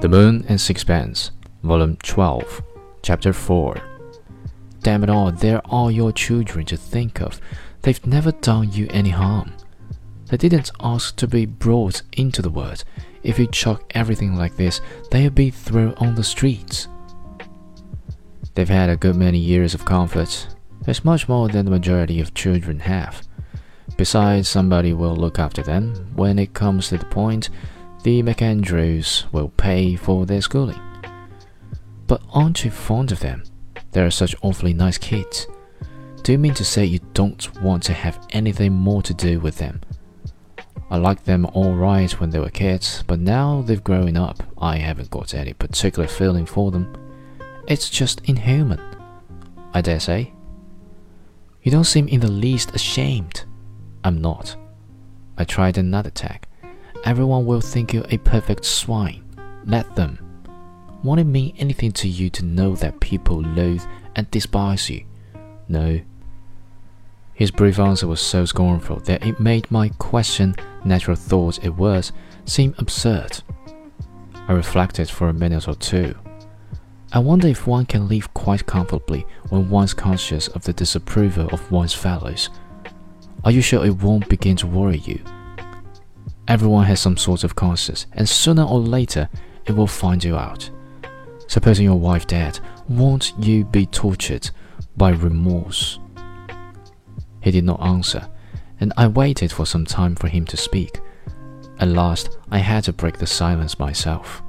The Moon and Sixpence, Volume 12, Chapter 4. Damn it all, they're all your children to think of. They've never done you any harm. They didn't ask to be brought into the world. If you chuck everything like this, they'll be thrown on the streets. They've had a good many years of comfort. It's much more than the majority of children have. Besides, somebody will look after them. When it comes to the point, the MacAndrews will pay for their schooling. But aren't you fond of them? They are such awfully nice kids. Do you mean to say you don't want to have anything more to do with them? I liked them all right when they were kids, but now they've grown up, I haven't got any particular feeling for them. It's just inhuman. I dare say. You don't seem in the least ashamed. I'm not. I tried another tack. Everyone will think you a perfect swine. Let them. Won't it mean anything to you to know that people loathe and despise you? No. His brief answer was so scornful that it made my question, natural thought it was, seem absurd. I reflected for a minute or two. I wonder if one can live quite comfortably when one's conscious of the disapproval of one's fellows. Are you sure it won't begin to worry you? Everyone has some sort of conscience, and sooner or later it will find you out. Supposing your wife dead, won't you be tortured by remorse? He did not answer, and I waited for some time for him to speak. At last, I had to break the silence myself.